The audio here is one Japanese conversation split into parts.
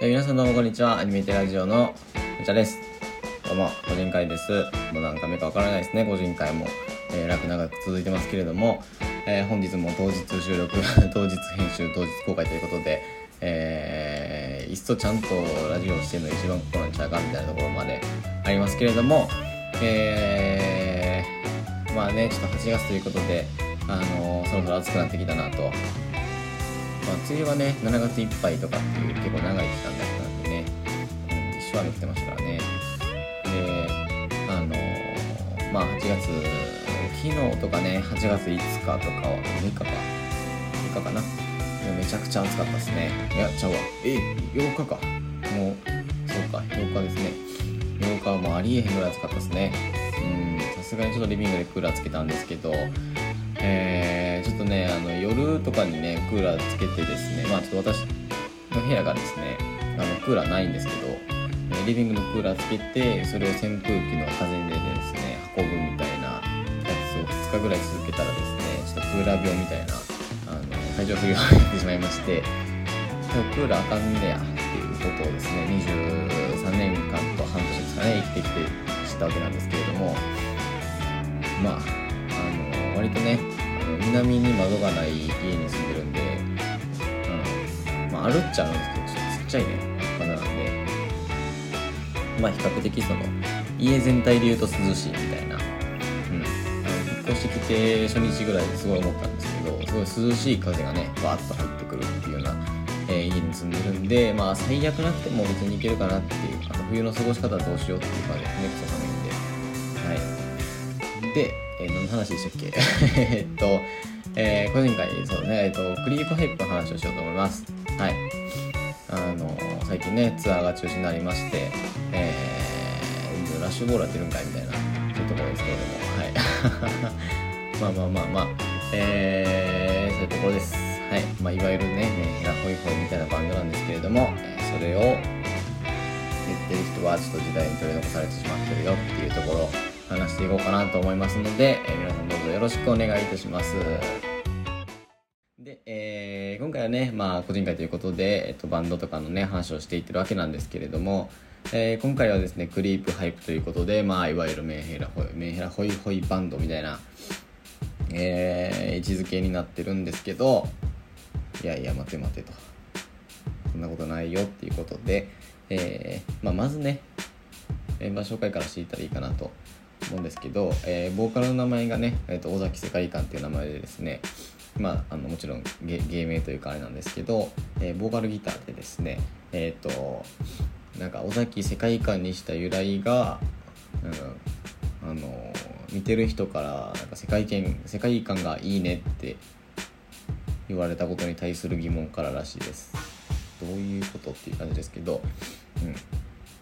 え皆さんどうもこんにちは。アニメテラジオのむちゃです。どうも個人会です。もう何回目かわからないですね。個人会も、えー、楽長く続いてますけれども、えー本日も当日収録 当日編集当日公開ということでえー、いっそちゃんとラジオをしてるのが一番ここなんちゃうかみたいなところまでありますけれどもえー、まあねちょっと8月ということであのそろそろ暑くなってきたなとまあ、梅雨はね7月いっぱいとかっていう結構長い期間だったんでね、うん、一生雨降ってましたからね。であのーまあ8月昨日とかね8月5日とかは6日か6日かな。めちゃくちゃ暑かったですね。いやちゃうわ。え8日か。もうそうか8日ですね。8日はもうありえへんぐらい暑かったですね。うんさすがにちょっとリビングでクーラーつけたんですけどえーねあの夜とかにねクーラーつけてですねまあちょっと私の部屋がですねあのクーラーないんですけどリビングのクーラーつけてそれを扇風機の風でですね運ぶみたいなやつを2日ぐらい続けたらですねちょっとクーラー病みたいなあの体調不良が出てしまいましてクーラーあかんねやっていうことをですね23年間と半年ですかね生きてきて知ったわけなんですけれどもまああの割とね南に窓がない家に住んでるんで、うん。まあ、あるっちゃあるんですけどちっちゃいね。窓なんでまあ比較的その家全体で言うと涼しいみたいな、うん、引っ越してきて初日ぐらいですごい思ったんですけどすごい涼しい風がねバーッと入ってくるっていうような、えー家に住んでるんでまあ最悪なくても別にいけるかなっていうあの冬の過ごし方どうしようっていう感じでねクソ寒いんで。はい。で、話でしたっけ？えっと、えー個人会そうねえっとクリープハイプの話をしようと思います。はい。あの最近ねツアーが中止になりまして、えー、ラッシュボールは出るんかいみたいなそういうところですけれどもはい。まあまあまあまあ。えー、そういうところです。はい。まあいわゆるねヘラホイホイみたいなバンドなんですけれども、それを言ってる人はちょっと時代に取り残されてしまってるよっていうところ。話していこうかなと思いますので、えー皆さんどうぞよろしくお願いいたします。で、えー今回はね、まあ、個人会ということで、えっと、バンドとかのね話をしていってるわけなんですけれども、えー今回はですねクリープハイプということで、まあ、いわゆるメンヘラホイメンヘラホイホイバンドみたいな、えー位置づけになってるんですけどいやいや待て待てと。そんなことないよっていうことで、えーまあ、まずねメンバー紹介からしていったらいいかなと思うんですけど、えーボーカルの名前がね、えー、と尾崎世界観っていう名前でですねまあ、あのもちろん芸名というかあれなんですけど、えーボーカルギターでですねえっ、となんか尾崎世界観にした由来が、うん、あの見てる人からなんか世界観世界観がいいねって言われたことに対する疑問かららしいです。どういうことっていう感じですけど、うん、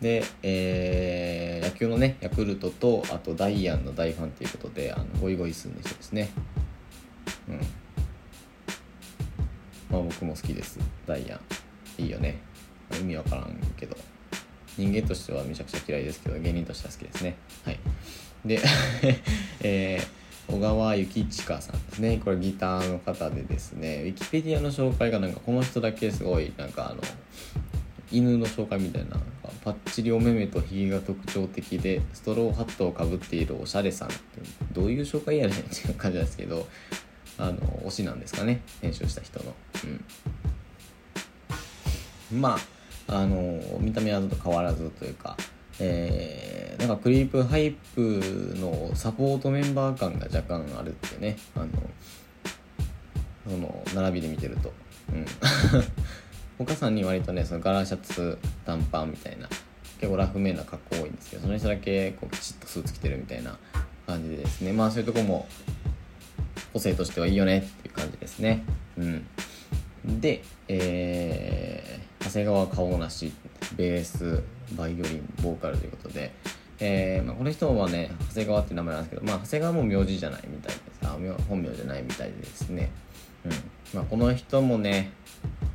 で、えー野球のねヤクルトとあとダイアンの大ファンということであのゴイゴイスーの人ですね。うん。まあ僕も好きです。ダイアン。いいよね。意味わからんけど。人間としてはめちゃくちゃ嫌いですけど芸人としては好きですね。はい。で えー小川幸親さんですね。これギターの方でですねウィキペディアの紹介がなんかこの人だけすごいなんかあの犬の紹介みたいなパッチリお目目とひげが特徴的でストローハットをかぶっているおしゃれさんってどういう紹介やねんっていう感じなんですけど あの推しなんですかね編集した人の。うん。まああの見た目はずっと変わらずというかえーなんかクリープハイプのサポートメンバー感が若干あるってねあのその並びで見てると。うん。他さんに割とねそのガラシャツ短パンみたいな結構ラフめな格好多いんですけどその人だけこうきちっとスーツ着てるみたいな感じでですね。まあそういうとこも個性としてはいいよねっていう感じですね。うん。でえー長谷川顔なしベースバイオリンボーカルということでえーまあ、この人はね長谷川って名前なんですけど、まあ、長谷川も名字じゃないみたいですあ本名じゃないみたいでですね、うん。まあ、この人もね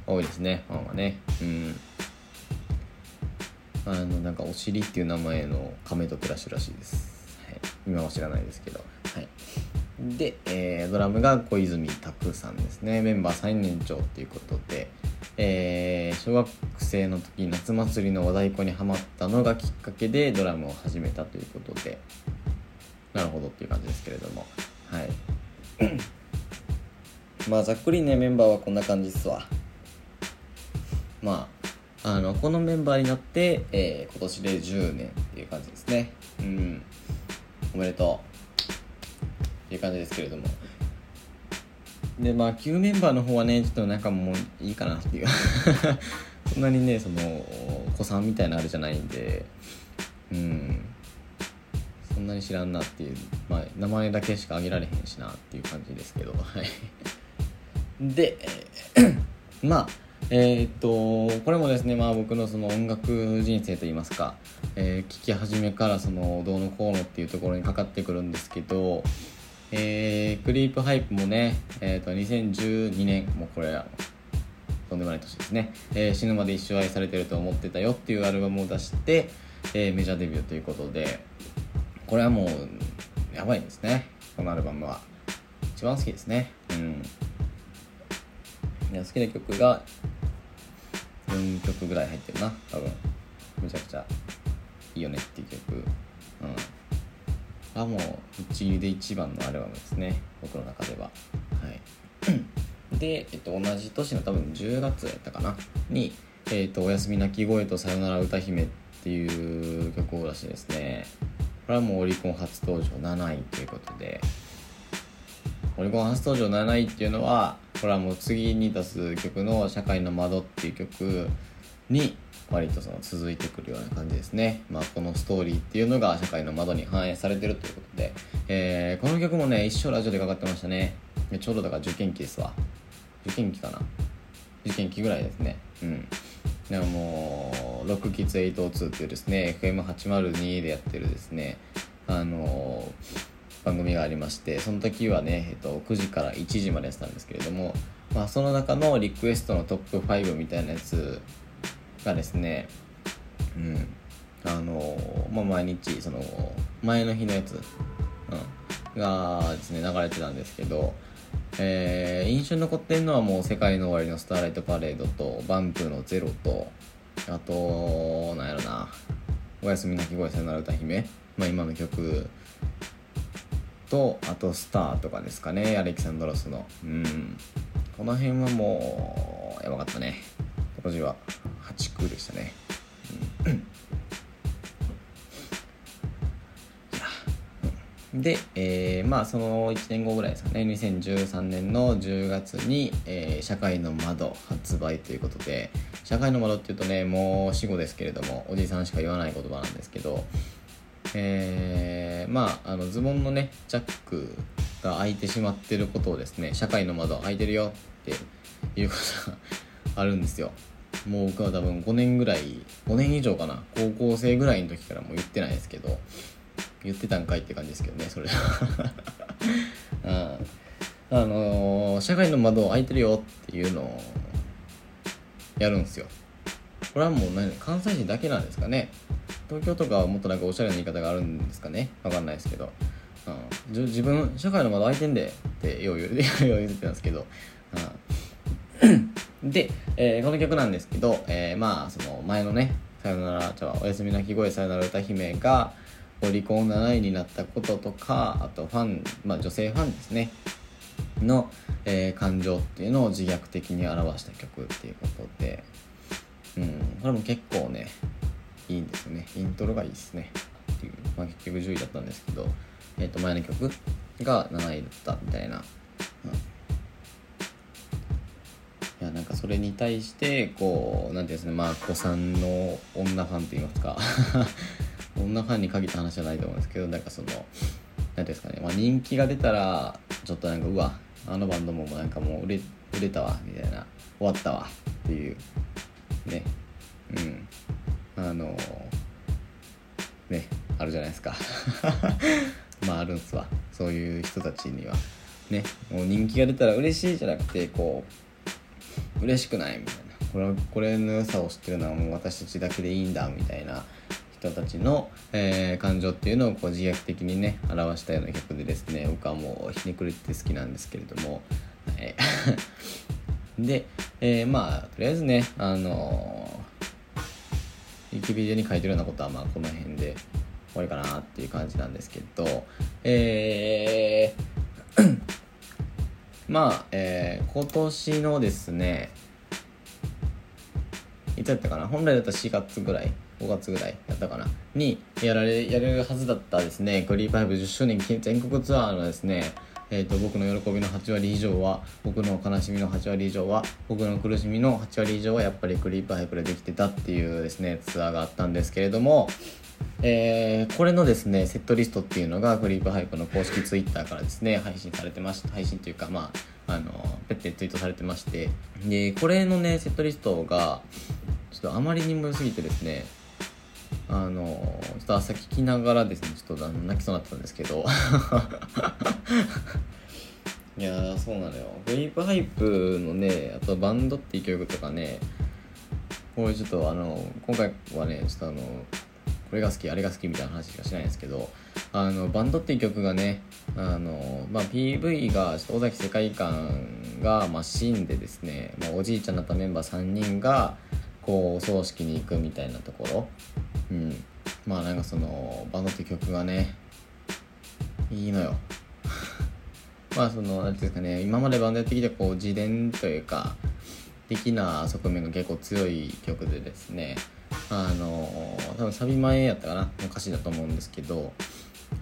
多いですねファンはね。うん。あのなんかお尻っていう名前の亀と暮らしらしいです、はい、今は知らないですけど。はい。で、えードラムが小泉拓さんですね。メンバー最年長っていうことで、えー小学生の時夏祭りの和太鼓にはまったのがきっかけでドラムを始めたということで。なるほどっていう感じですけれども。はい。まあざっくりねメンバーはこんな感じっすわ。まああのこのメンバーになって、えー、今年で10年っていう感じですね。うん。おめでとう。っていう感じですけれども。でまあ旧メンバーの方はねちょっとなんかもういいかなっていう。そんなにねその子さんみたいなあれじゃないんで。うん。そんなに知らんなっていう、まあ、名前だけしか挙げられへんしなっていう感じですけど。はい。でまあえー、っとこれもですねまあ僕のその音楽人生といいますか、えー、聞き始めからそのどうのこうのっていうところにかかってくるんですけどえー、クリープハイプもね、えーと、2012年もうこれはとんでもない年ですね、えー、死ぬまで一生愛されてると思ってたよっていうアルバムを出して、えー、メジャーデビューということでこれはもうやばいですねこのアルバムは。一番好きですね。うん。好きな曲が4曲ぐらい入ってるな多分。めちゃくちゃいいよねっていう曲。うん。がもう一流で一番のアルバムですね。僕の中では。はい。で、えっと、同じ年の多分10月やったかな？に「えっと、おやすみ泣き声とさよなら歌姫」っていう曲を出してですね。これはもうオリコン初登場7位ということで。オリコン初登場7位っていうのはこれはもう次に出す曲の「社会の窓」っていう曲に割とその続いてくるような感じですね。まあ、このストーリーっていうのが社会の窓に反映されてるということで、えー、この曲もね、一生ラジオでかかってましたね。ちょうどだから受験期ですわ。受験期かな受験期ぐらいですね。うん。でももう、6キッズ802っていうですね、FM802 でやってるですね、あのー、番組がありまして、その時はね、えっと、9時から1時までやってたんですけれども、まあ、その中のリクエストのトップ5みたいなやつがですねうんあのまあ、毎日その前の日のやつ、うん、がですね流れてたんですけど、えー、印象に残ってるのはもう「世界の終わりのスターライトパレード」と「バンプのゼロとあとなんやろな「おやすみなき声さよなら歌姫」まあ、今の曲とあと「スター」とかですかねアレキサンドロスの。うん。この辺はもうやばかったね。当時は。8区でしたね、うん、で、えー、まあその1年後ぐらいですかね。2013年の10月に、えー、社会の窓発売ということで。社会の窓っていうとねもう死後ですけれどもおじさんしか言わない言葉なんですけど。えー、まああのズボンのねジャックが開いてしまってることをですね社会の窓開いてるよっていうことがあるんですよ。もう僕は多分5年ぐらい5年以上かな。高校生ぐらいの時からもう言ってないですけど言ってたんかいって感じですけどねそれは。あのー、社会の窓開いてるよっていうのをやるんですよ。これはもう何関西人だけなんですかね。東京とかはもっとなんかおしゃれな言い方があるんですかね？わかんないですけど、うん、自分社会の窓開いてんでってよう言う言ってたんですけど、うん。で、えー、この曲なんですけど、えー、まあその前のね「さよなら」じゃおやすみなき声さよなら歌姫がオリコン7位になったこととかあとファン、まあ、女性ファンですね。の、えー、感情っていうのを自虐的に表した曲っていうことで、うん、これも結構ねいいんですよね。イントロがいいですね。っていう、まあ、結局10位だったんですけど、えー、と前の曲が7位だったみたいな、うん。いやなんかそれに対してこう何ていうんですね。まあ子さんの女ファンといいますか。女ファンに限った話じゃないと思うんですけどなんかその何ていうんですかね、まあ、人気が出たらちょっとなんかうわあのバンドもなんかもう売れ売れたわみたいな。終わったわっていう。ね。うん。あのねあるじゃないですか。まああるんすわ。そういう人たちには。ねもう人気が出たら嬉しいじゃなくてこう嬉しくないみたいな。これこれの良さを知ってるのはもう私たちだけでいいんだみたいな人たちの、えー、感情っていうのをこう自虐的にね表したような曲でですね僕はもうひねくれて好きなんですけれども、え で、えー、まあとりあえずねあのウィキペデに書いてるようなことはまあこの辺で終わりかなっていう感じなんですけどえー まあ、えー、今年のですねいつやったかな？本来だったら4月ぐらい5月ぐらいやったかな？にやられやるはずだったですねクリーパイプ10周年全国ツアーのですねえーと、僕の喜びの8割以上は僕の悲しみの8割以上は僕の苦しみの8割以上はやっぱりクリープハイプでできてたっていうですねツアーがあったんですけれども、えー、これのですねセットリストっていうのがクリープハイプの公式ツイッターからですね配信されてました配信というかまああのペッてツイートされてましてでこれのねセットリストがちょっとあまりにも良すぎてですねあのちょっと朝聞きながらですねちょっと泣きそうになったんですけど。いやそうなのよ。グリープハイプのねあとバンドっていう曲とかねこれちょっとあの今回はねちょっとあのこれが好きあれが好きみたいな話しかしないんですけどあのバンドっていう曲がねあの、まあ、PV がちょっと尾崎世界観が、まあ、死んでですね、まあ、おじいちゃんだったメンバー3人がこうお葬式に行くみたいなところ？うん。まあなんかそのバンドって曲がねいいのよ。まあその何ていうんですかね今までバンドやってきてこう自伝というか的な側面が結構強い曲でですねあの多分サビ前やったかなの歌詞だと思うんですけど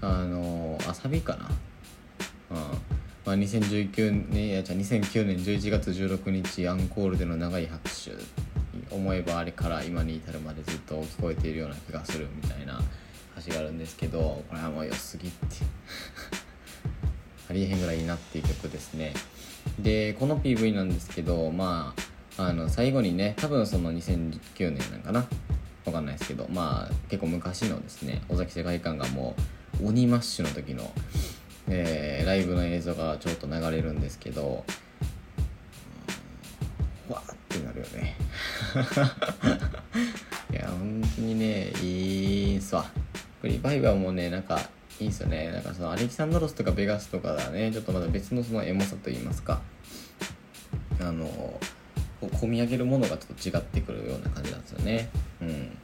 あのあサビかな？うん。まあ、2019年、いやじゃ2009年11月16日アンコールでの長い拍手。思えばあれから今に至るまでずっと聞こえているような気がするみたいな歌詞があるんですけどこれはもう良すぎって。ありえへんぐらいいいなっていう曲ですね。でこの PV なんですけどまああの最後にね多分その2009年なんかな？わかんないですけどまあ結構昔のですね尾崎世界観がもう鬼マッシュの時の、えー、ライブの映像がちょっと流れるんですけどわーってなるよね。いや本当にねいいんすわ。リバイバーもねなんかいいんすよね。なんかそのアレキサンドロスとかベガスとかだね。ちょっとまだ別のそのエモさといいますか。あのこう込み上げるものがちょっと違ってくるような感じなんですよね。うん。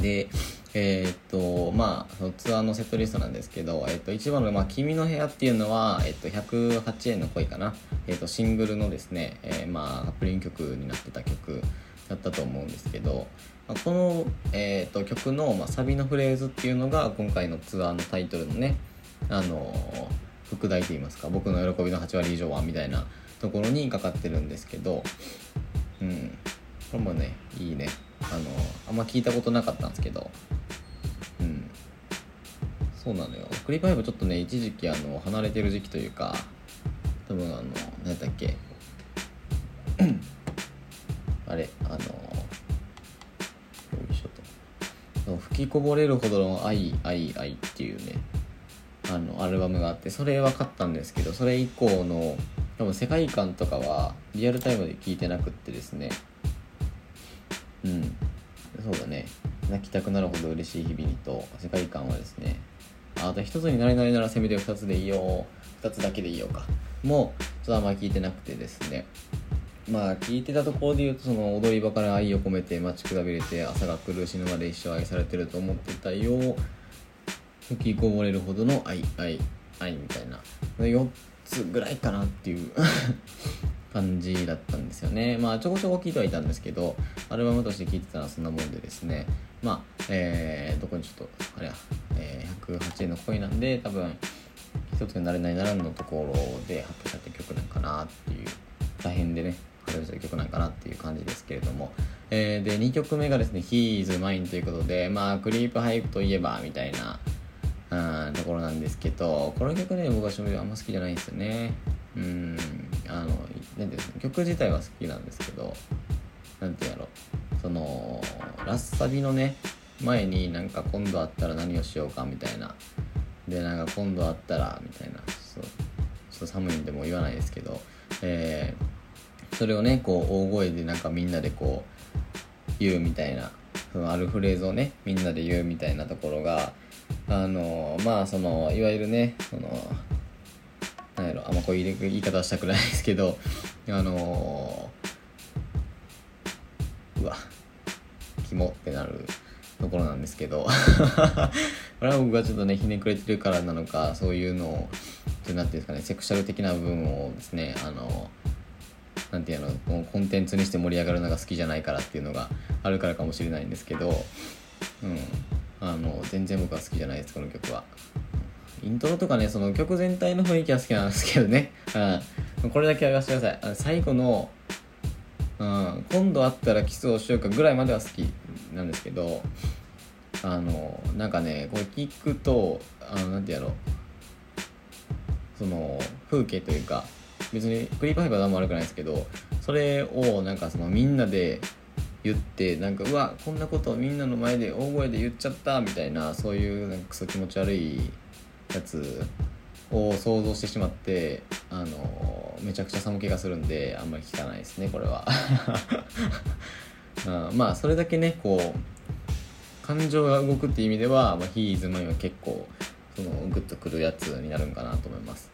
でえー、っとまあそのツアーのセットリストなんですけど、えー、っと一番の、まあ「君の部屋」っていうのは、えー、っと108円の恋かな、え、っとシングルのですね、えー、まあカップリング曲になってた曲だったと思うんですけど、まあ、この、え、っと曲の、まあ、サビのフレーズっていうのが今回のツアーのタイトルのねあの副題といいますか僕の喜びの8割以上はみたいなところにかかってるんですけどうん。れもねいいね。あのあんま聞いたことなかったんですけど。うん。そうなのよ。クリパイブちょっとね一時期あの離れてる時期というか多分あの何だっけ。あれあのよいしょと。吹きこぼれるほどの愛愛愛っていうねあのアルバムがあってそれは買ったんですけどそれ以降の多分世界観とかはリアルタイムで聞いてなくってですね。うん。そうだね。泣きたくなるほど嬉しい日々にと世界観はですねあと一つになれないならせめて二つでいいよ二つだけでいいよか。もうちょっとあんまり聞いてなくてですね。まあ聞いてたところで言うとその踊り場から愛を込めて待ちくたびれて朝が来る死ぬまで一生愛されてると思ってたよ。吹きこぼれるほどの愛愛愛みたいな。4つぐらいかなっていう。感じだったんですよね。まあちょこちょこ聞いてはいたんですけどアルバムとして聴いてたらそんなもんでですね。まあえー、どこにちょっとあれや、えー、108円の恋なんで多分一つになれないならんのところで発表された曲なんかなっていう大変でね発表された曲なんかなっていう感じですけれども、えー、で2曲目がですね「He's Mine」ということでまあクリープハイプといえばみたいなうんところなんですけどこの曲ね僕は正直あんま好きじゃないんですよね。うんあの何ていうの曲自体は好きなんですけど何て言うんやろそのラッサビのね前になんか今度会ったら何をしようかみたいな。でなんか今度会ったらみたいな。そうちょっと寒いんでも言わないですけど、えー、それをねこう大声でなんかみんなでこう言うみたいな。そのあるフレーズをねみんなで言うみたいなところがあのまあそのいわゆるねそのなんやろあんまこういう言い方はしたくないですけどあのー、うわキモってなるところなんですけど これは僕がちょっとねひねくれてるからなのかそういうのを何ていうんですかねセクシャル的な部分をですねあのなんていうのもうコンテンツにして盛り上がるのが好きじゃないからっていうのがあるからかもしれないんですけど、うん、あの全然僕は好きじゃないですこの曲は。イントロとかねその曲全体の雰囲気は好きなんですけどね、うん、これだけは言わせてください。あ最後の、うん、今度会ったらキスをしようかぐらいまでは好きなんですけどあのなんかねこれ聞くとあのなんてやろ。うその風景というか別にクリープハイプは何も悪くないですけどそれをなんかそのみんなで言ってなんかうわこんなことをみんなの前で大声で言っちゃったみたいなそういうなんかクソ気持ち悪いやつを想像してしまってあのめちゃくちゃ寒気がするんであんまり聞かないですねこれは、うん、まあそれだけねこう感情が動くっていう意味では「まあ、He is mine」は結構そのグッとくるやつになるんかなと思います、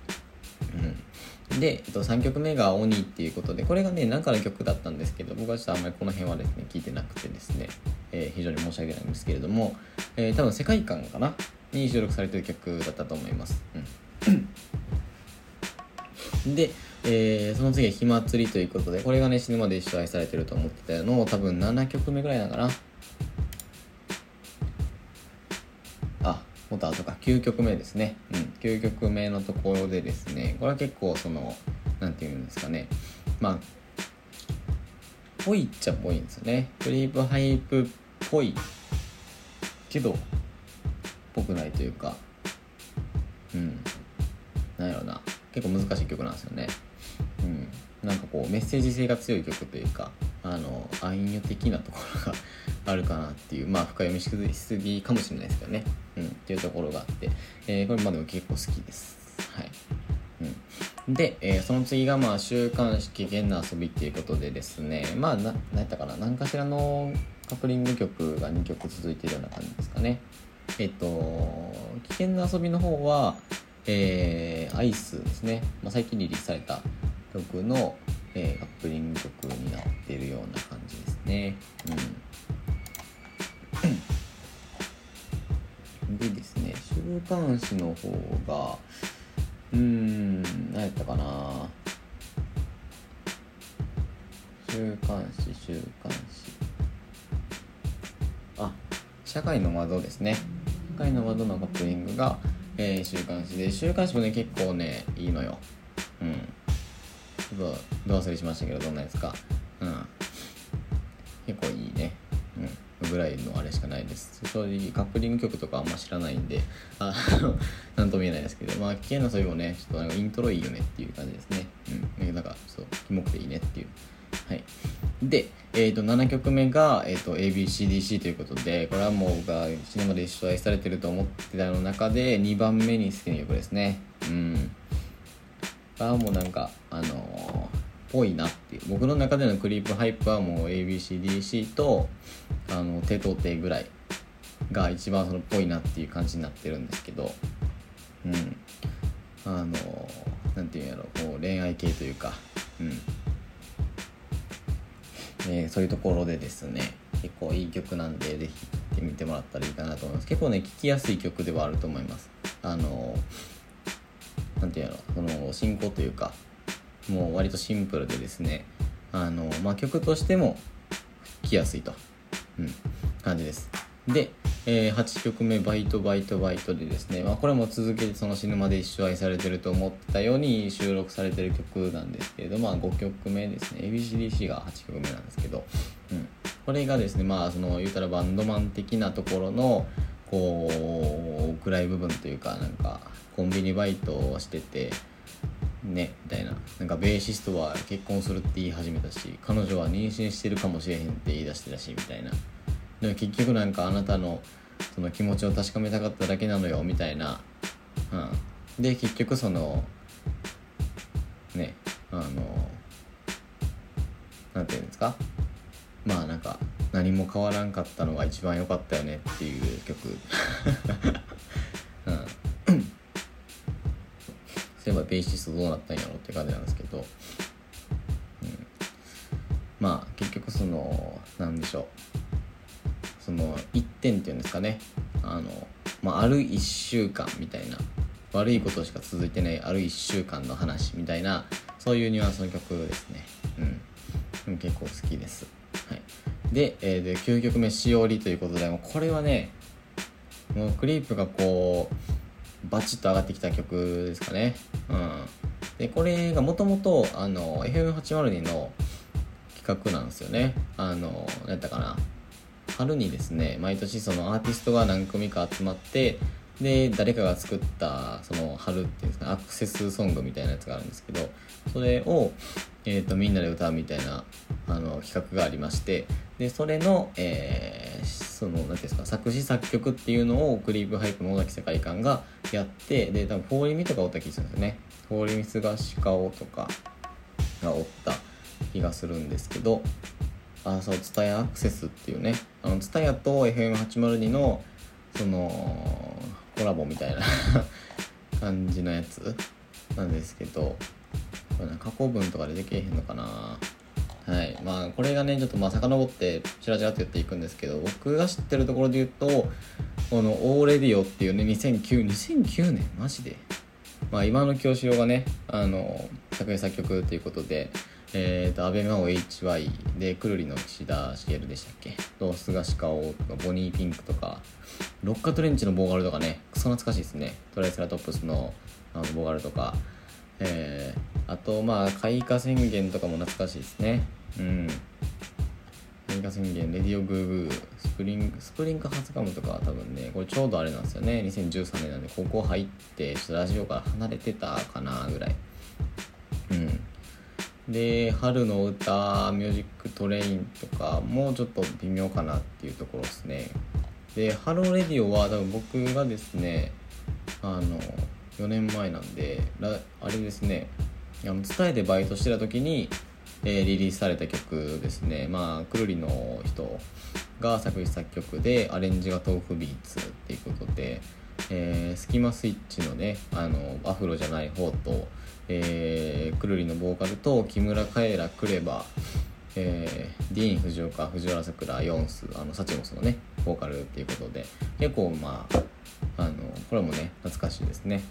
うん、で、えっと、3曲目が「鬼」っていうことでこれがね中の曲だったんですけど僕はちょっとあんまりこの辺はですね聞いてなくてですね、えー、非常に申し訳ないんですけれども、えー、多分世界観かなに収録されてる曲だったと思います。うん、で、えー、その次は「火祭り」ということでこれがね死ぬまで一生愛されてると思ってたのを多分7曲目ぐらいなのかな。あもっと後か9曲目ですね。うん、9曲目のところでですねこれは結構その何て言うんですかねまあぽいっちゃぽいんですよね。クリープハイプっぽいけどぽくないというか。うん。なんやろな。結構難しい曲なんですよね。うん。なんかこうメッセージ性が強い曲というかあの暗喩的なところが あるかなっていうまあ深読みしすぎかもしれないですけどね。うん。っていうところがあって、えー、これまでも結構好きです。はい。うん。で、えー、その次がまあ週刊誌危険な遊びっていうことでですね。まあな何やったかな。何かしらのカップリング曲が2曲続いてるような感じですかね。えっと、危険な遊びの方は、えー、アイスですね、まあ、最近リリースされた曲の、えー、カップリング曲になってるような感じですね。うん、でですね、週刊誌の方が、うーん、何やったかな週刊誌、週刊誌。社会の窓ですね。回の窓のカップリングが、えー、週刊誌で週刊誌もね結構ねいいのよ。うん。ちょっとどう忘れしましたけどどんなやつか。うん。結構いいね。うん。ぐらいのあれしかないです。正直カップリング曲とかあんま知らないんであの なんとも言えないですけどまあ危険なそういうもねちょっとなんかイントロいいよねっていう感じですね。うん。なんかそうキモくていいねっていう。はい。で、えー、と7曲目が、えー、と ABCDC ということでこれはもう僕が死ぬまで一生愛されてると思ってたの中で2番目に好きな曲ですね。うん。あもうなんかあのー、ぽいなっていう。僕の中でのクリープハイプはもう ABCDC とあの手と手ぐらいが一番そのぽいなっていう感じになってるんですけど。うん。あの何て言うんやろこう恋愛系というか。うん。えー、そういうところでですね結構いい曲なんでぜひ聴いてみてもらったらいいかなと思います。結構ね聴きやすい曲ではあると思います。あの何て言うのその進行というかもう割とシンプルでですねあの、まあ、曲としても聴きやすいと、うん、感じです。でえー、8曲目「バイトバイトバイト」でですね、まあ、これも続けてその死ぬまで一生愛されてると思ったように収録されてる曲なんですけれど、まあ、5曲目ですね。ABCDC が8曲目なんですけど、うん、これがですねまあその言うたらバンドマン的なところのこう暗い部分というかなんかコンビニバイトをしててねみたいな。なんかベーシストは結婚するって言い始めたし彼女は妊娠してるかもしれへんって言い出してたしみたいな。でも結局なんかあなたのその気持ちを確かめたかっただけなのよみたいな、うん、で結局そのねあのなんていうんですか？まあなんか何も変わらんかったのが一番良かったよねっていう曲。うん。そういえばベーシストどうなったんやろって感じなんですけど。うん。まあ結局そのなんでしょう。その1点っていうんですかね。あの、まあ、ある1週間みたいな悪いことしか続いてないある1週間の話みたいなそういうニュアンスの曲ですね。うん。結構好きです、はい、で,、えー、で9曲目「しおり」ということでもこれはねもうクリープがこうバチッと上がってきた曲ですかね。うん。でこれがもともと FM802 の企画なんですよね。あの何やったかな。春にですね毎年そのアーティストが何組か集まってで誰かが作ったその春っていうんですかアクセスソングみたいなやつがあるんですけどそれを、えーと、みんなで歌うみたいなあの企画がありましてでそれの、えー、その何ていうんですか作詞作曲っていうのをクリープハイプの尾崎世界観がやってで多分フォーリミとかおった気がするんですよね。フォーリミスが鹿尾とかがおった気がするんですけどあそう TSUTAYA アクセスっていうね。あの蔦屋と FM802 のそのコラボみたいな 感じのやつなんですけどこれ、ね、過去文とかでできへんのかな。はい。まあこれがねちょっとまあ遡ってちらちらっと言っていくんですけど僕が知ってるところで言うとこの「オーレディオ」っていうね2009 2009年マジで。まあ今の京志郎がねあの作詞作曲ということでえっ、ー、と、安倍真央 HY で、くるりの岸田茂でしたっけ？と、菅氏顔とか、ボニーピンクとか、ロッカトレンチのボーカルとかね、クソ懐かしいですね。トライセラトップスのあのボーカルとか、えー、あと、まあ、開花宣言とかも懐かしいですね。うん。開花宣言、 Radio Goo Goo、 Spring、Spring has come とかは多分ね、これちょうどあれなんですよね。2013年なんで、高校入って、ちょっとラジオから離れてたかな、ぐらい。うん。で春の歌 Music Train とかもちょっと微妙かなっていうところですね。で Hello Radio は多分僕がですねあの4年前なんであれですね伝えでバイトしてた時に、えー、リリースされた曲ですね。まあくるりの人が作詞作曲でアレンジが tofubeats っていうことで、えー、スキマスイッチのねあのアフロじゃない方とえー、くるりのボーカルと木村カエラ KREVAえー、ディーン・フジオカ藤原さくら YONCE あの Suchmos のねボーカルっていうことで結構まああのこれもね懐かしいですね。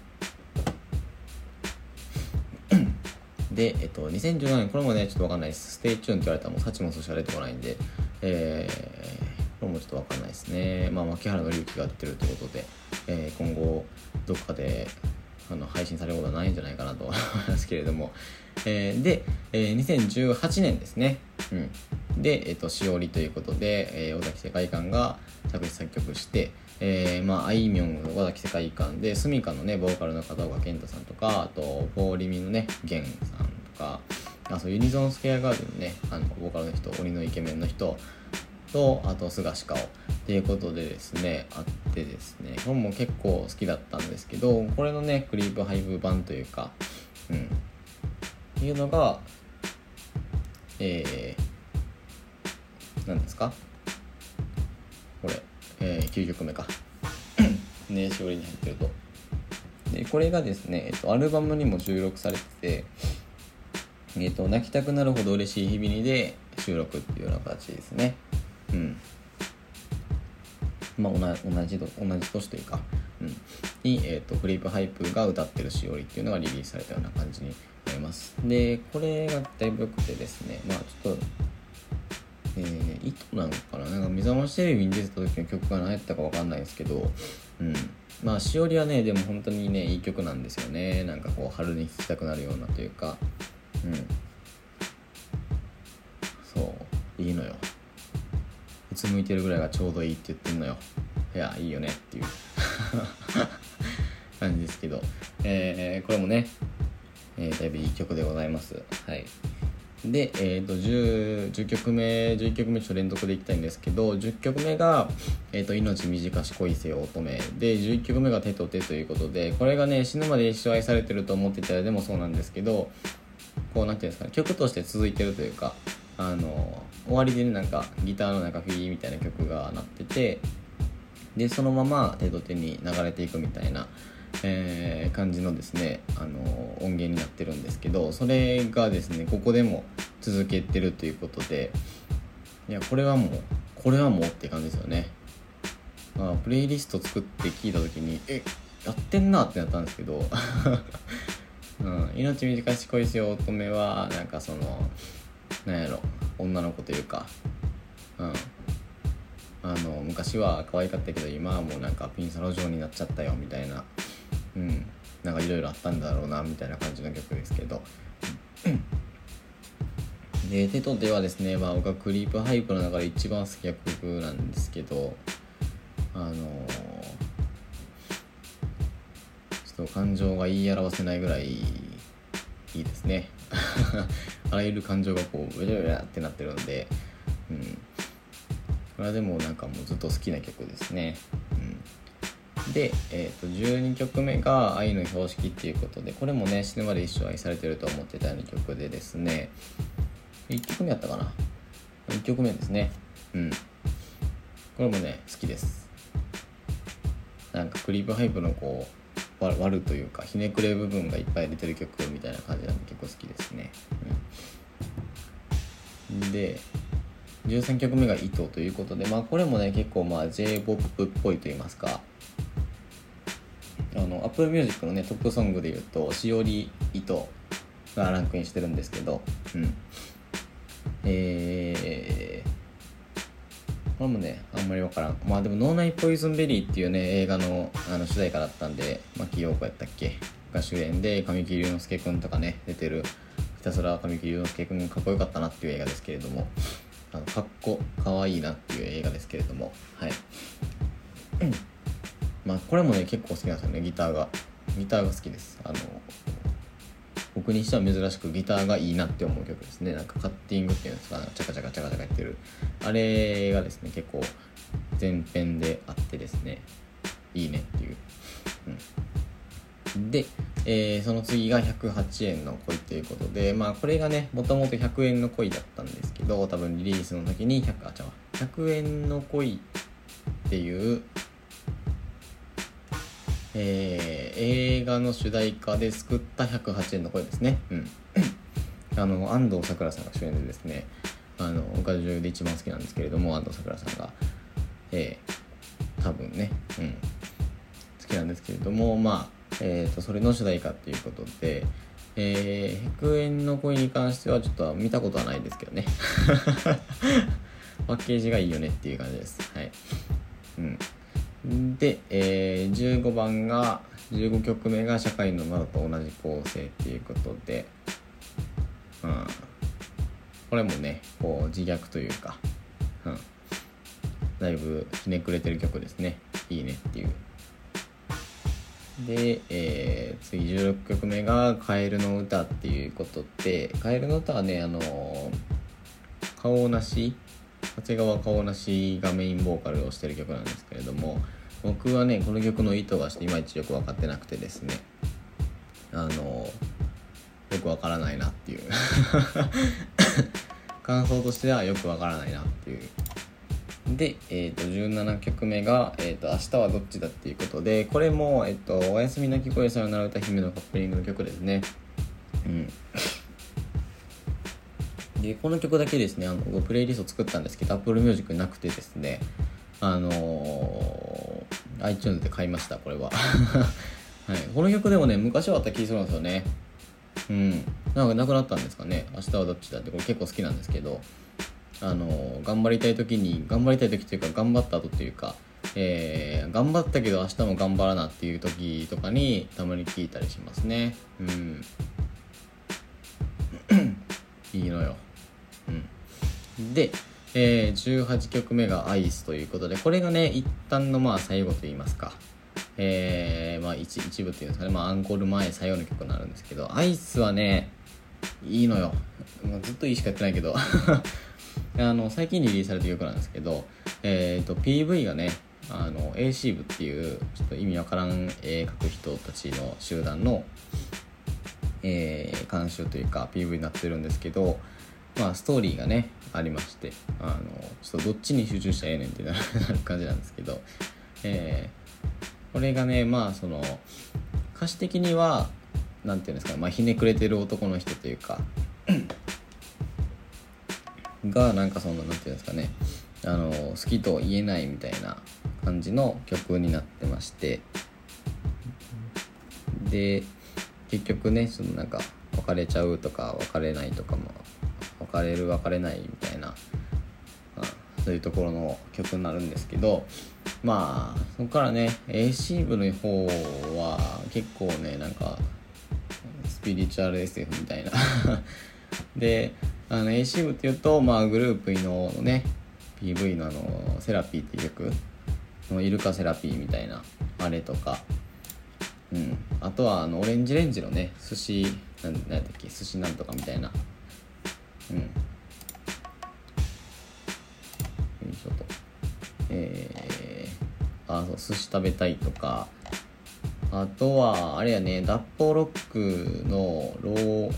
で、えっと、2017年これもねちょっとわかんないです。ステイチューンって言われたらもう Suchmos しか出てこないんでえー、これもちょっとわかんないですね。まあ槇原敬之が出てるということで、えー、今後どっかであの配信されることはないんじゃないかなと思いますけれども、えー、で、えー、2018年ですね、うん、で、えーと、しおりということで、えー、尾崎世界観が作詞作曲して、えー、まあ、あいみょん尾崎世界観で、スミカのね、ボーカルの片岡健太さんとか、あと、フォーリミのね、ゲンさんとか、あそうユニゾンスケアガーデンのね、あのボーカルの人、鬼のイケメンの人と、あと、菅氏顔っていうことでですね、あってですね、これも結構好きだったんですけど、これのね、クリープハイブ版というか、うん、っていうのが、えー、何ですか？これ、えー、9曲目か。ね、しおりに入ってると。で、これがですね、えっと、アルバムにも収録されてて、えっと、泣きたくなるほど嬉しい日々にで収録っていうような形ですね。うん。まあ、同じ同じ年というか、うん、に、えーと、クリープハイプが歌ってるしおりっていうのがリリースされたような感じになります。でこれがだいぶ良くてですねまあちょっとえー、意図なのかな。なんか目覚ましテレビに出てた時の曲が何やったか分かんないですけどうん。まあしおりはねでも本当にねいい曲なんですよね。なんかこう春に聴きたくなるようなというかうん。そう。いいのよ。うつむいてるぐらいがちょうどいいって言ってんのよ。いやいいよねっていう。感じですけど、えー、これもね、えー、だいぶいい曲でございます。はい。で、えーと、10, 10曲目11曲目ちょっと連続でいきたいんですけど10曲目が「えーと、命短し恋せ乙女」で11曲目が「手と手」ということでこれがね死ぬまで一生愛されてると思ってたらでもそうなんですけどこうなんていうんですかね曲として続いてるというかあの終わりでねなんかギターのなんかフィーみたいな曲が鳴っててでそのまま手と手に流れていくみたいな、えー、感じのですねあの音源になってるんですけどそれがですねここでも続けてるということでいやこれはもうこれはもうって感じですよね、まあ、プレイリスト作って聞いた時にえやってんなってなったんですけど。うん、命短し恋しよ乙女はなんかそのなんやろ女の子というか。うん。あの昔は可愛かったけど今はもうなんかピンサロ状になっちゃったよみたいな。うん。なんかいろいろあったんだろうなみたいな感じの曲ですけど。でテトではですね、まあ、僕はクリープハイプの中で一番好きな曲なんですけど。あのちょっと感情が言い表せないぐらいいいですね。あらゆる感情がこうウェルウェってなってるんでうん。これはでもなんかもうずっと好きな曲ですね。うん。で、えー、と12曲目が「愛の標識」っていうことでこれもね死ぬまで一生愛されてると思ってたような曲でですね。1曲目やったかな？1曲目ですね。うん。これもね好きです。なんかクリープハイプのこう割るというかひねくれ部分がいっぱい出てる曲みたいな感じなんで結構好きですね、うん、で13曲目が「糸」ということでまあこれもね結構まあ J−POP っぽいと言いますか。あの Apple Music のねトップソングで言うと「しおり糸」がランクインしてるんですけどうん。えー、これもねあんまり分からん。まあでも「脳内ポイズンベリー」っていうね映画のあの主題歌だったんで牧陽子やったっけ？が主演で神木隆之介くんとかね出てるひたすら神木隆之介くんかっこよかったなっていう映画ですけれども。あのかっこかわいいなっていう映画ですけれども。はい。まあこれもね結構好きなんですよね。ギターが。ギターが好きです。あの僕にしては珍しくギターがいいなって思う曲ですね。なんかカッティングっていうんですか。チャカチャカチャカチャカやってる。あれがですね結構前編であってですね。いいねっていう、うん、で、えー、その次が108円の恋ということでまあこれがねもともと100円の恋だったんですけど多分リリースの時に100あちゃう100円の恋っていうえー、映画の主題歌で救った108円の声ですね。うん。あの、安藤サクラさんが主演でですね、あの、岡中で一番好きなんですけれども、安藤サクラさんが、えー、多分ね、うん、好きなんですけれども、まあ、え、ー、と、それの主題歌っていうことで、えー、100円の声に関してはちょっと見たことはないですけどね。パッケージがいいよねっていう感じです。はい。うん。で、えー、15番が15曲目が社会の窓と同じ構成っていうことで、うん、これもねこう自虐というか、うん、だいぶひねくれてる曲ですねいいねっていうで、えー、次16曲目が「カエルの歌」っていうことでカエルの歌はねあの顔なし長谷川顔なしがメインボーカルをしてる曲なんですけれども僕はねこの曲の意図がしていまいちよく分かってなくてですね。あのよくわからないなっていう。感想としてはよくわからないなっていう。で、えー、と17曲目が、えーと「明日はどっちだ」っていうことでこれも、えーと「おやすみなき声さよなら歌姫」のカップリングの曲ですね。うん。でこの曲だけですねあのプレイリスト作ったんですけど Apple Music なくてですねあのー、iTunes で買いましたこれは。はい、この曲でもね昔はあった気するんですよね。うん。なんかなくなったんですかね。明日はどっちだってこれ結構好きなんですけど。あの、頑張りたい時に頑張りたい時っていうか頑張った後っていうかえー、頑張ったけど明日も頑張らなっていう時とかにたまに聞いたりしますね。うん。いいのよ。うん。でえー、18曲目がアイスということで、これがね、一旦のまあ最後と言いますか、えー、まあ一一部っていうんですかね、まあアンコール前最後の曲になるんですけど、アイスはね、いいのよ。ずっといいしかやってないけど。あの、最近リリースされた曲なんですけど、え、ー、と、PV がね、あの、AC 部っていう、ちょっと意味わからん絵描く人たちの集団の、えー、監修というか PV になってるんですけど、まあ、ストーリーがねありましてあのちょっとどっちに集中したらええねんってなる 感じなんですけど、えー、これがねまあその歌詞的にはなんていうんですか、まあ、ひねくれてる男の人というかがなんかそのなんていうんですかねあの好きと言えないみたいな感じの曲になってまして。で結局ねそのなんか別れちゃうとか別れないとかも別れる別れないみたいな、まあ、そういうところの曲になるんですけどまあそこからね AC 部の方は結構ねなんかスピリチュアル SF みたいな。であの AC 部っていうと、まあ、グループのね PV のあのセラピーっていう曲のイルカセラピーみたいなあれとか。うん、あとはあのオレンジレンジのね寿司なんなんやっけ寿司なんとかみたいな。うん。よいしょと。えー、あそう寿司食べたいとか。あとはあれやね脱法ロックのロー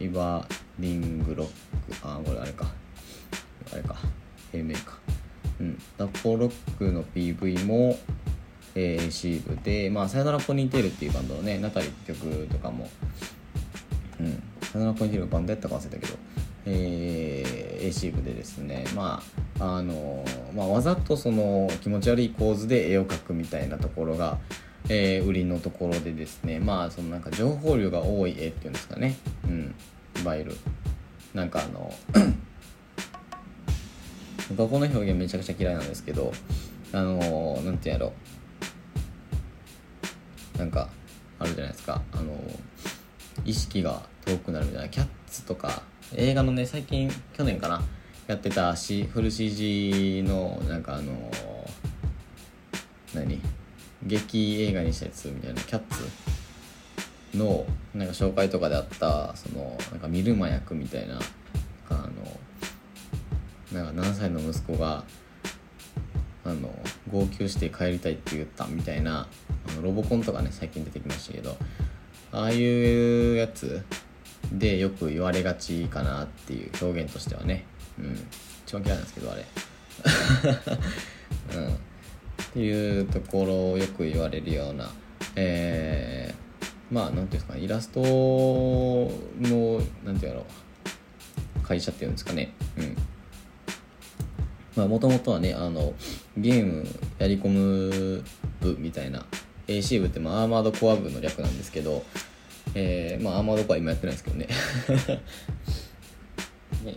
イバーリングロック。あこれあれか。あれか。平面か。うん。脱法ロックの PV もえー、シーブで、まあ、さよならポニーテールっていうバンドのね、ナタリって曲とかも、うん、さよならポニーテールのバンドやったか忘れたけど、えー、A シーブでですね、まあ、あのまあ、わざとその気持ち悪い構図で絵を描くみたいなところが、えー、売りのところでですね、まあ、そのなんか情報量が多い絵っていうんですかね、うん、いわゆる、なんかあの、僕はこの表現めちゃくちゃ嫌いなんですけど、あのなんて言うんやろ。なんかあるじゃないですか。あの意識が遠くなるみたいな。キャッツとか映画のね最近去年かな。やってたしフル CG のなんかあの何？劇映画にしたやつみたいな。キャッツのなんか紹介とかであったそのなんか見る麻薬みたいなあのなんか何歳の息子があの号泣して帰りたいって言ったみたいなあのロボコンとかね最近出てきましたけどああいうやつでよく言われがちかなっていう表現としてはね。うん。一番嫌いなんですけどあれ。うん。っていうところをよく言われるようなえー、まあ何ていうんですかねイラストの何て言うやろう会社っていうんですかね。うん。まあもともとはねあのゲームやり込む部みたいな AC 部ってまあアーマードコア部の略なんですけど、えー、まあアーマードコア今やってないですけどね。ね。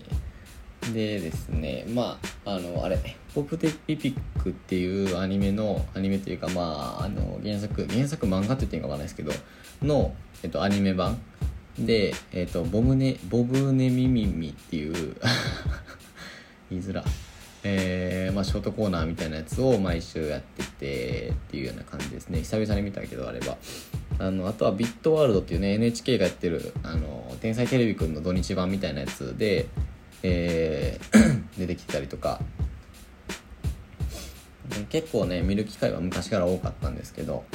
でですねまああのあれ。ポプテピピックっていうアニメのアニメというかまああの原作原作漫画って言っていいかわかんないですけどの、えっと、アニメ版。で、えっと、ボブネボブネミミミっていう。言いづら。えー、まあ、ショートコーナーみたいなやつを毎週やっててっていうような感じですね。久々に見たけどあればあのあとはビットワールドっていうね NHK がやってるあの天才テレビくんの土日版みたいなやつで、えー 出てきたりとか。結構ね見る機会は昔から多かったんですけど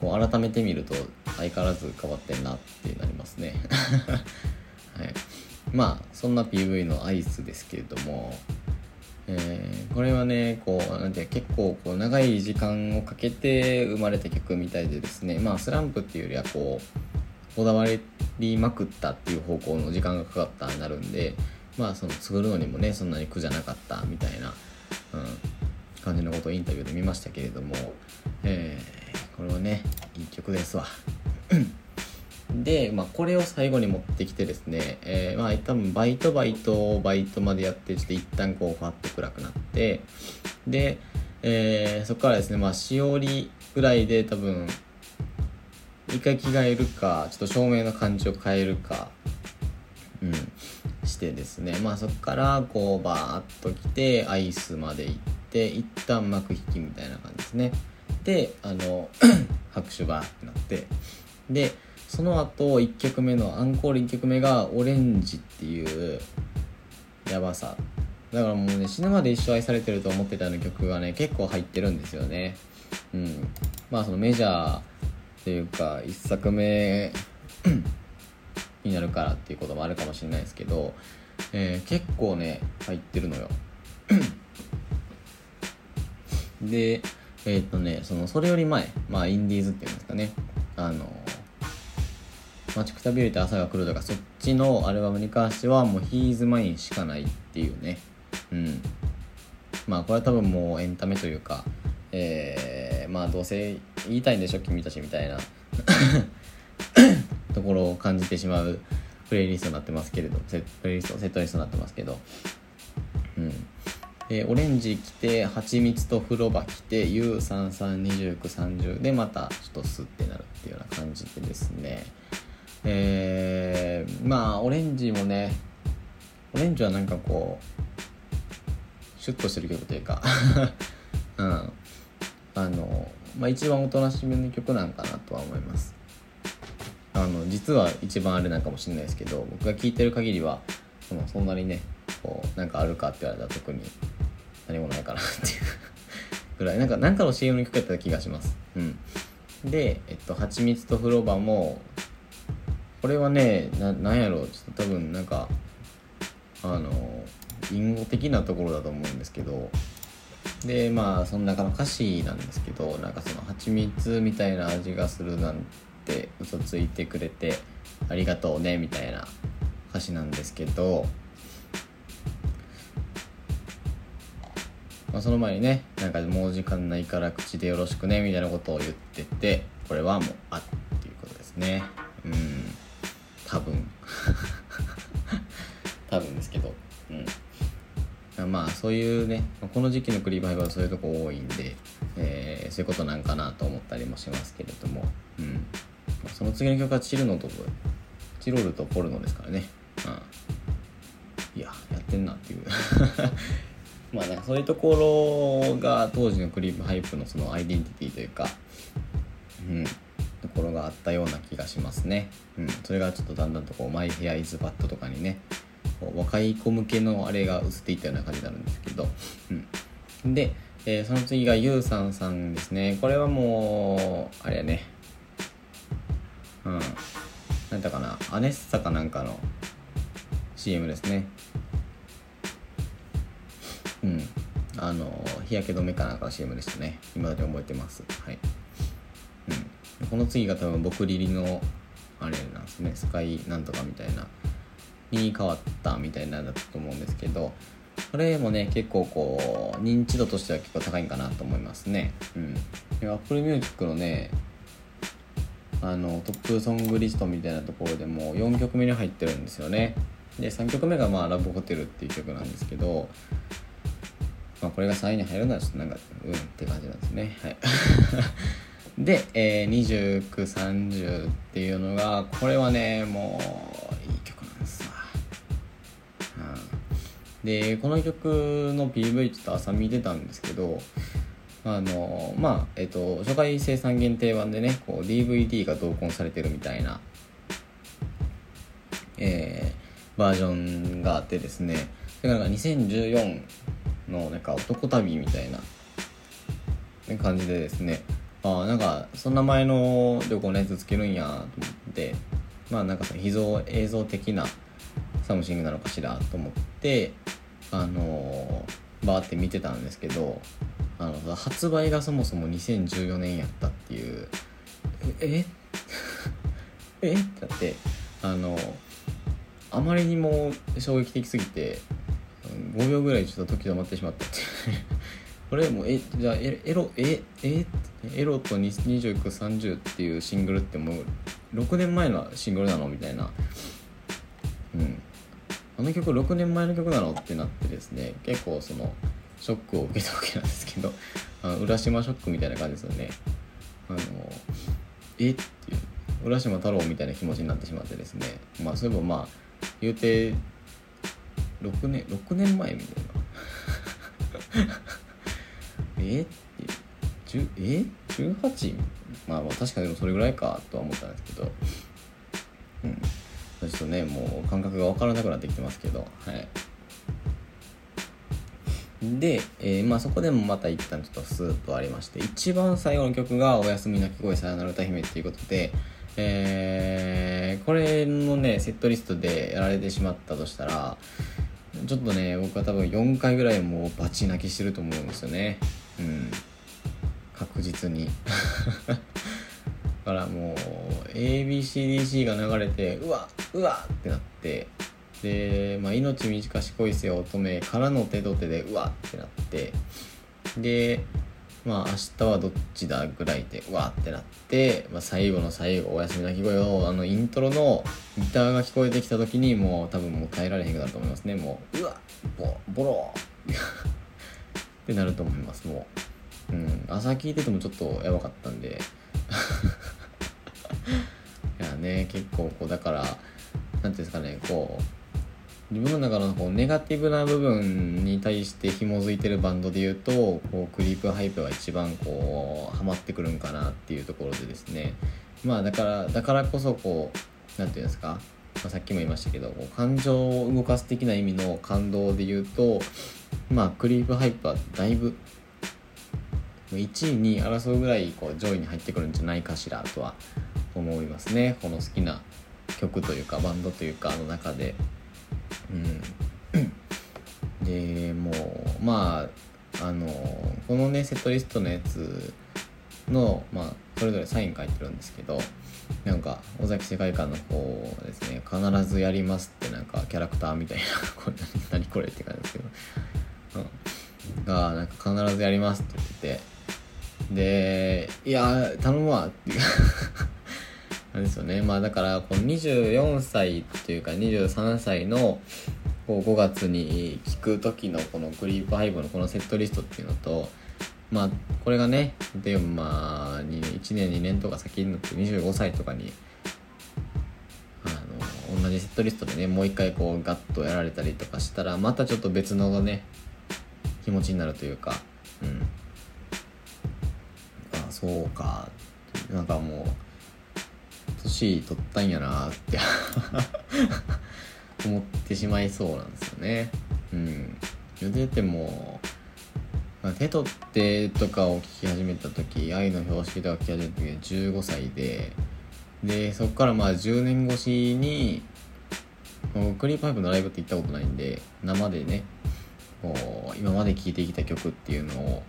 こう改めて見ると相変わらず変わってんなってなりますね。はい。まあそんな PV のアイスですけれどもえー、これはねこうなんて結構こう長い時間をかけて生まれた曲みたいでですねまあスランプっていうよりはこうこだわりまくったっていう方向の時間がかかったになるんでまあその作るのにもねそんなに苦じゃなかったみたいな、うん、感じのことをインタビューで見ましたけれども、えー、これはねいい曲ですわ。で、まあ、これを最後に持ってきてですね、えー、まあ、多分バイトバイトバイトまでやって、ちょっと一旦こう、ファッと暗くなって、で、えー、そこからですね、まあ、しおりぐらいで多分、一回着替えるか、ちょっと照明の感じを変えるか、うん、してですね、まあ、そこから、こう、バーっと来て、アイスまで行って、一旦幕引きみたいな感じですね。で、あの、拍手バーってなって、で、その後1曲目のアンコール1曲目が「オレンジ」っていうやばさ。だからもうね死ぬまで一生愛されてると思ってたような曲がね結構入ってるんですよね。うん。まあそのメジャーっていうか1作目 になるからっていうこともあるかもしれないですけど、えー、結構ね入ってるのよ。でえっ、ー、とねそのそれより前まあインディーズっていうんですかね。あの待ちくたびれて朝が来るとかそっちのアルバムに関してはもう「He's Mine」しかないっていうね。うん。まあこれは多分もうエンタメというかえー、まあどうせ言いたいんでしょ君たちみたいな。ところを感じてしまうプレイリストになってますけれどプレイリストセットリストになってますけど。うん。でオレンジ着て蜂蜜と風呂場着て U332930 でまたちょっとスッてなるっていうような感じでですね。えー、まあオレンジもねオレンジはなんかこうシュッとしてる曲というか うん。あの、まあ、一番おとなしめの曲なんかなとは思います。あの実は一番あれなんかもしれないですけど僕が聴いてる限りはそのそんなにねこうなんかあるかって言われたら特に何もないかなっていうぐらい。なんかなんかの CM に曲やった気がします。うん。でえっと「蜂蜜と風呂場」もこれはねななんやろう。ちょっと多分なんかあの隠語的なところだと思うんですけど。でまあその中の歌詞なんですけどなんかその蜂蜜みたいな味がするなんて嘘ついてくれてありがとうねみたいな歌詞なんですけど、まあ、その前にねなんかもう時間ないから口でよろしくねみたいなことを言っててこれはもうあっていうことですね。うん。多分。多分ですけど。うん。まあそういうねこの時期のクリームハイはそういうとこ多いんで、えー、そういうことなんかなと思ったりもしますけれども、うん、その次の曲はチルノとチロルとポルノですからね、うん、いややってんなっていう。まあなんかそういうところが当時のクリームハイプのそのアイデンティティというか、うん、ところがあったような気がしますね、うん、それがちょっとだんだんとこうマイヘアイズバットとかにねこう若い子向けのあれが映っていったような感じになるんですけど、うん、で、えー、その次がゆうさんさんですね。これはもうあれやね。うん。何だかな。アネッサかなんかの CM ですね。うん。あの日焼け止めかなんかの CM でしたね。今だけ覚えてます。はい、うん、この次が多分僕リリのあれなんですね。スカイなんとかみたいなに変わったみたいなんだったと思うんですけどこれもね結構こう認知度としては結構高いんかなと思いますね。うん。で Apple Music のねあのトップソングリストみたいなところでも4曲目に入ってるんですよね。で3曲目がまあ「ラブホテル」っていう曲なんですけどまあこれが3位に入るのはちょっとなんかうんって感じなんですね。はい。で、えー、2930っていうのがこれはねもういい曲なんですわ。でこの曲の PV ちょっと朝見てたんですけどあのまあえっと初回生産限定版でねこう DVD が同梱されてるみたいな、えー、バージョンがあってですね。それから2014のなんか男旅みたいな感じでですね。ああなんかそんな前の旅行のやつつけるんやと思ってまあなんかさ秘蔵映像的な something なのかしらと思ってあのー、バーって見てたんですけどあの発売がそもそも2014年やったっていうえ え？ってなってあのあまりにも衝撃的すぎて5秒ぐらいちょっと時止まってしまって。これもうえじゃあエロええエロと2930っていうシングルってもう6年前のシングルなの？みたいな。うん。あの曲6年前の曲なの？ってなってですね。結構そのショックを受けたわけなんですけど。あの浦島ショックみたいな感じですよね。あのえ？っていう。浦島太郎みたいな気持ちになってしまってですね。まあそういえばまあ言うて6年6年前みたいな。え？ってえ？18? まあ確かにそれぐらいかとは思ったんですけど。うん。ちょっとねもう感覚が分からなくなってきてますけどはい。で、えー、まあそこでもまた一旦ちょっとスーッとありまして一番最後の曲が「おやすみ泣き声さよなら歌姫」っていうことでえー、これのねセットリストでやられてしまったとしたらちょっとね僕は多分4回ぐらいもうバチ泣きしてると思うんですよね。うん。確実に。だからもう ABCDC が流れてうわうわってなって。で、まあ、命短し恋せよ乙女からの手と手でうわってなって。でまあ明日はどっちだぐらいでうわってなって、まあ、最後の最後おやすみなき声をあのイントロのギターが聞こえてきた時にもう多分もう耐えられへんくなると思いますね。もううわボボロー。ってなると思いますもう、うん、朝聞いててもちょっとやばかったんで。いやね結構こうだから何ていうんですかねこう自分の中のこうネガティブな部分に対して紐づいてるバンドで言うとこうクリープハイプが一番こうハマってくるんかなっていうところでですね。まあだからだからこそこう何て言うんですか、まあ、さっきも言いましたけどこう感情を動かす的な意味の感動で言うとまあクリープハイプはだいぶ1位に争うぐらいこう上位に入ってくるんじゃないかしらとは思いますね。この好きな曲というかバンドというかの中で。うん。でもうまああのこのねセットリストのやつのまあそれぞれサイン書いてるんですけどなんか尾崎世界観の方ですね必ずやりますってなんかキャラクターみたいな これ何これって感じですけど、うん、がなんか必ずやりますって言ってて。でいや頼むわっていう。なんですよね。まあだからこの24歳というか23歳のこう5月に聞く時のこのクリープハイブのこのセットリストっていうのとまあこれがね例えばまあ1年2年とか先になって25歳とかにあの同じセットリストでねもう一回こうガッとやられたりとかしたらまたちょっと別のね気持ちになるというかうん。あそうか。なんかもう年取ったんやなって。思ってしまいそうなんですよね。うん。茹でても手取ってとかを聞き始めた時愛の標識とか聞き始めた時は15歳ででそこからまあ10年越しにクリーパイプのライブって行ったことないんで生でねこう今まで聴いてきた曲っていうのを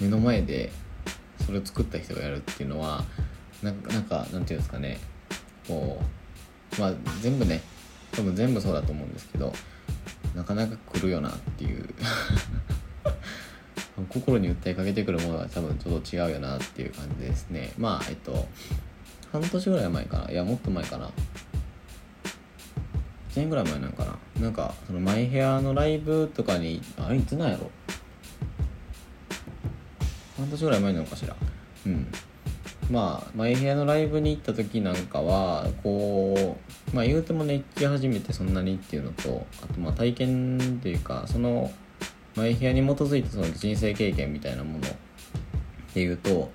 目の前でそれを作った人がやるっていうのはなんかなんかなんていうんですかね。こうまあ全部ね多分全部そうだと思うんですけどなかなか来るよなっていう。心に訴えかけてくるものは多分ちょっと違うよなっていう感じですね。まあえっと半年ぐらい前かな。いやもっと前かな。1年ぐらい前なんかな。なんかそのマイヘアのライブとかにあれいつなんやろ。半年ぐらい前なのかしら。うん。まあ、マイヘアのライブに行った時なんかはこうまあ言うても熱気始めてそんなにっていうのとあとまあ体験っていうかそのマイヘアに基づいてその人生経験みたいなものっていうと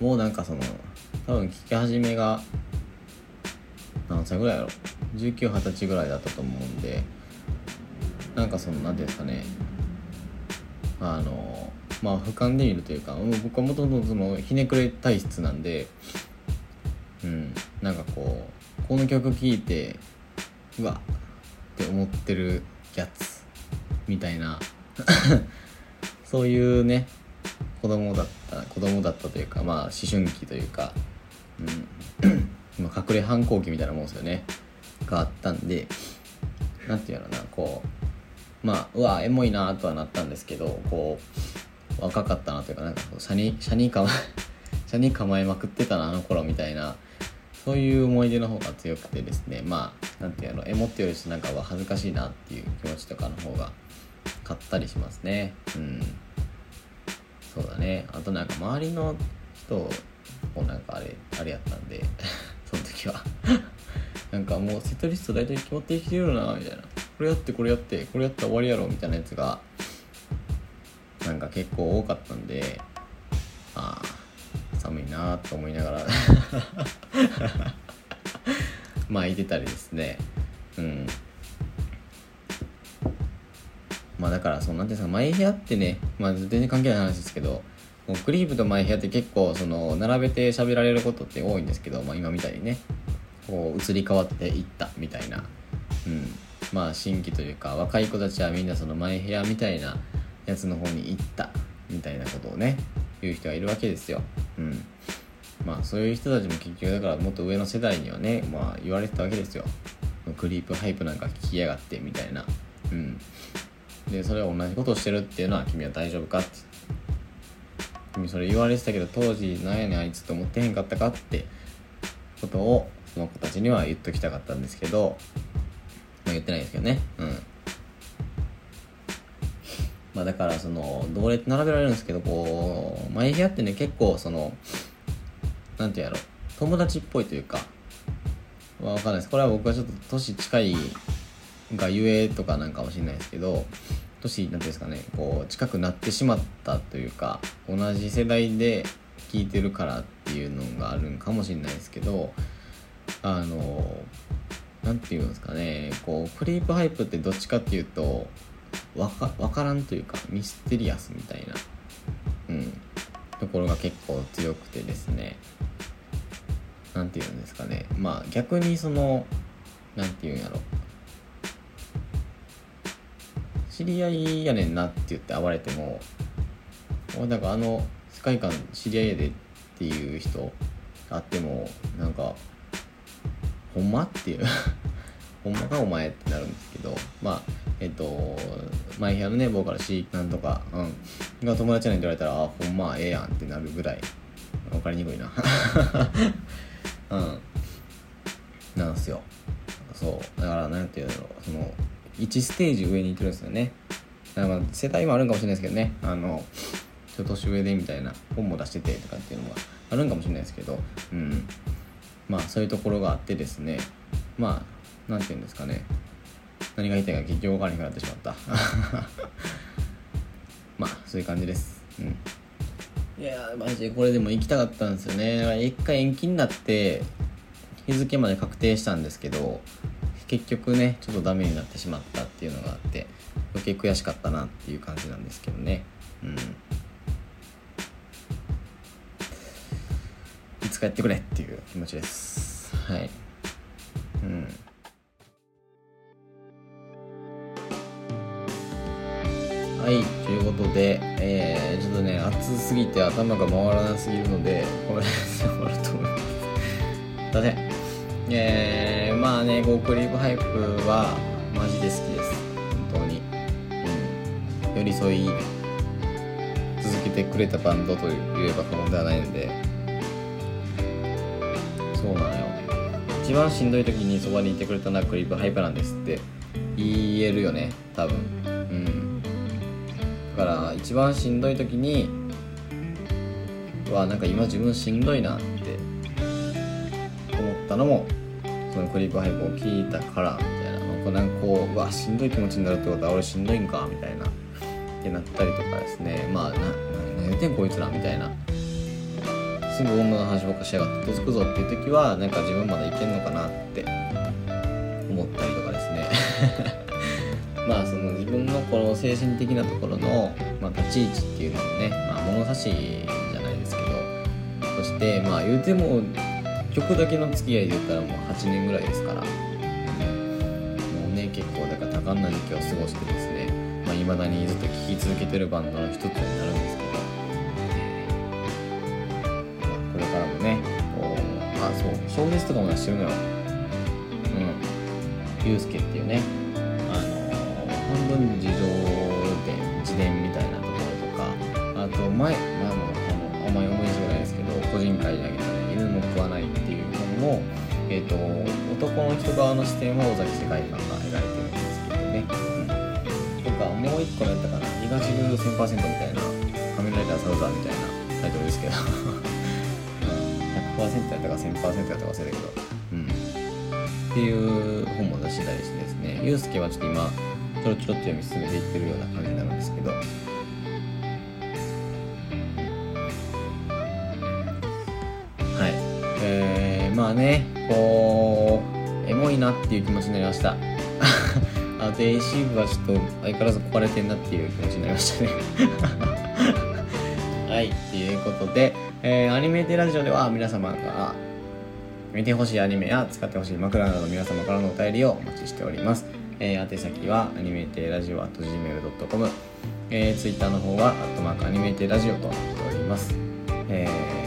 もうなんかその多分聞き始めが何歳ぐらいやろ？1920歳ぐらいだったと思うんでなんかその何ていうんですかね。あのまあ俯瞰で見るというか僕はもともとそのひねくれ体質なんでうんなんかこうこの曲聴いてうわって思ってるやつみたいな そういうね子供だった子供だったというかまあ思春期というか、うん、今隠れ反抗期みたいなもんですよね。があったんで何て言うのかなこうまあうわエモいなとはなったんですけどこう若かったなというかなんか車に車に構え車に構えまくってたなあの頃みたいなそういう思い出の方が強くてですねまあなんていうのエモってよりしなんかは恥ずかしいなっていう気持ちとかの方が買ったりしますね。うん。そうだね。あとなんか周りの人もなんかあれあれやったんで その時は。なんかもうセットリスト大体決まってきてるなみたいな。これやってこれやってこれやったら終わりやろみたいなやつがなんか結構多かったんでああ寒いなと思いながら。まあいてたりですね。うん。まあだからそのなんていうんですかマイヘアってねまあ全然関係ない話ですけどもうクリープとマイヘアって結構その並べて喋られることって多いんですけど、まあ、今みたいにねこう移り変わっていったみたいな、うん、まあ新規というか若い子たちはみんなそのマイヘアみたいなやつの方に行ったみたいなことをね言う人がいるわけですよ。うん、まあそういう人たちも結局だからもっと上の世代にはねまあ言われてたわけですよ。クリープハイプなんか聞きやがってみたいな。うん。でそれは同じことをしてるっていうのは君は大丈夫かって。君それ言われてたけど当時なんやねんあいつって思ってへんかったかってことをその子たちには言っときたかったんですけど、まあ、言ってないですけどね。うん。まあだからその同列並べられるんですけどこう前部屋ってね結構そのなんていうやろ。友達っぽいというかわかんないです。これは僕はちょっと年近いがゆえとかなんかもしれないですけど年なんていうんですかねこう近くなってしまったというか同じ世代で聞いてるからっていうのがあるんかもしれないですけどあのなんていうんですかねこうクリープハイプってどっちかっていうとわか分からんというかミステリアスみたいな、うん、ところが結構強くてですね。何て言うんですかね。まあ逆にその何て言うんやろ。知り合いやねんなって言って暴れてもなんかあの世界観知り合いやでっていう人あってもなんかほんまっていう。ほんまかお前ってなるんですけどまあえっと前部屋のねボーカル C なんとかうん。が友達やねんて言われたらあほんまええやんってなるぐらい分かりにくいな。うん。なんすよ。そう。だからなんていうんだろう。その1ステージ上に行ってるんですよね。だからまあ世代もあるんかもしれないですけどね。あのちょっと年上でみたいな本も出しててとかっていうのがあるんかもしれないですけど。うん。まあそういうところがあってですね。まあなんていうんですかね。何が言いたいか結局分からなくなってしまった。まあそういう感じです。うん。いやマジでこれでも行きたかったんですよね。一回延期になって日付まで確定したんですけど結局ねちょっとダメになってしまったっていうのがあって余計悔しかったなっていう感じなんですけどね。うん。いつかやってくれっていう気持ちです。はい。うん。はいということで、えー、ちょっとね暑すぎて頭が回らなすぎるのでこの辺で終わると思います。すいませんえー、まあねゴークリープハイプはマジで好きです。本当に。うん。寄り添い続けてくれたバンドといえば過言ではないので。そうなのよ。一番しんどい時にそばにいてくれたのはクリープハイプなんですって言えるよね多分。から一番しんどい時にはなんか今自分しんどいなって思ったのもそのクリープハイプを聞いたからみたいな。なんかこううわしんどい気持ちになるってことは俺しんどいんかみたいな。ってなったりとかですね。まあな何言ってんこいつらみたいな。すぐ女の話ばっかしやがってとつくぞっていう時はなんか自分まだいけんのかなってこの精神的なところの、まあ、立ち位置っていうのもね、まあ、物差しじゃないですけどそしてまあ言うても曲だけの付き合いで言ったらもう8年ぐらいですから、もうね結構だから多感な時期を過ごしてですねいまあ、未だにずっと聴き続けてるバンドの一つになるんですけど、まあ、これからもねこうあそう小説とかも出してるのよ。うん。ゆうすけっていうね半分自動で自伝みたいなところとかあと前、まあ、もあのあんまり思い出がないですけど個人会であげたね犬も食わないっていう本もえーと、男の人側の視点は尾崎世界観が描いてるんですけどね、うん、とかもう一個やったかな東ルー1000%みたいな仮面ライダーサウザーみたいなタイトルですけど、100%やったか1000%やったか忘れたけど。うん。っていう本も出してたりしてですね。ユうスケはちょっと今ろちょろっと読み進めていってるような感じになるんですけど。はい。えー、まあねこうエモいなっていう気持ちになりました。あと AC 部はちょっと相変わらず壊れてんなっていう気持ちになりましたね。はいということで、えー、アニメテラジオでは皆様が見てほしいアニメや使ってほしい枕など皆様からのお便りをお待ちしております。えー、宛先はアニメーテラジオ gmail.com、えー、Twitter の方はアットマークアニメーテラジオとなっております。えー、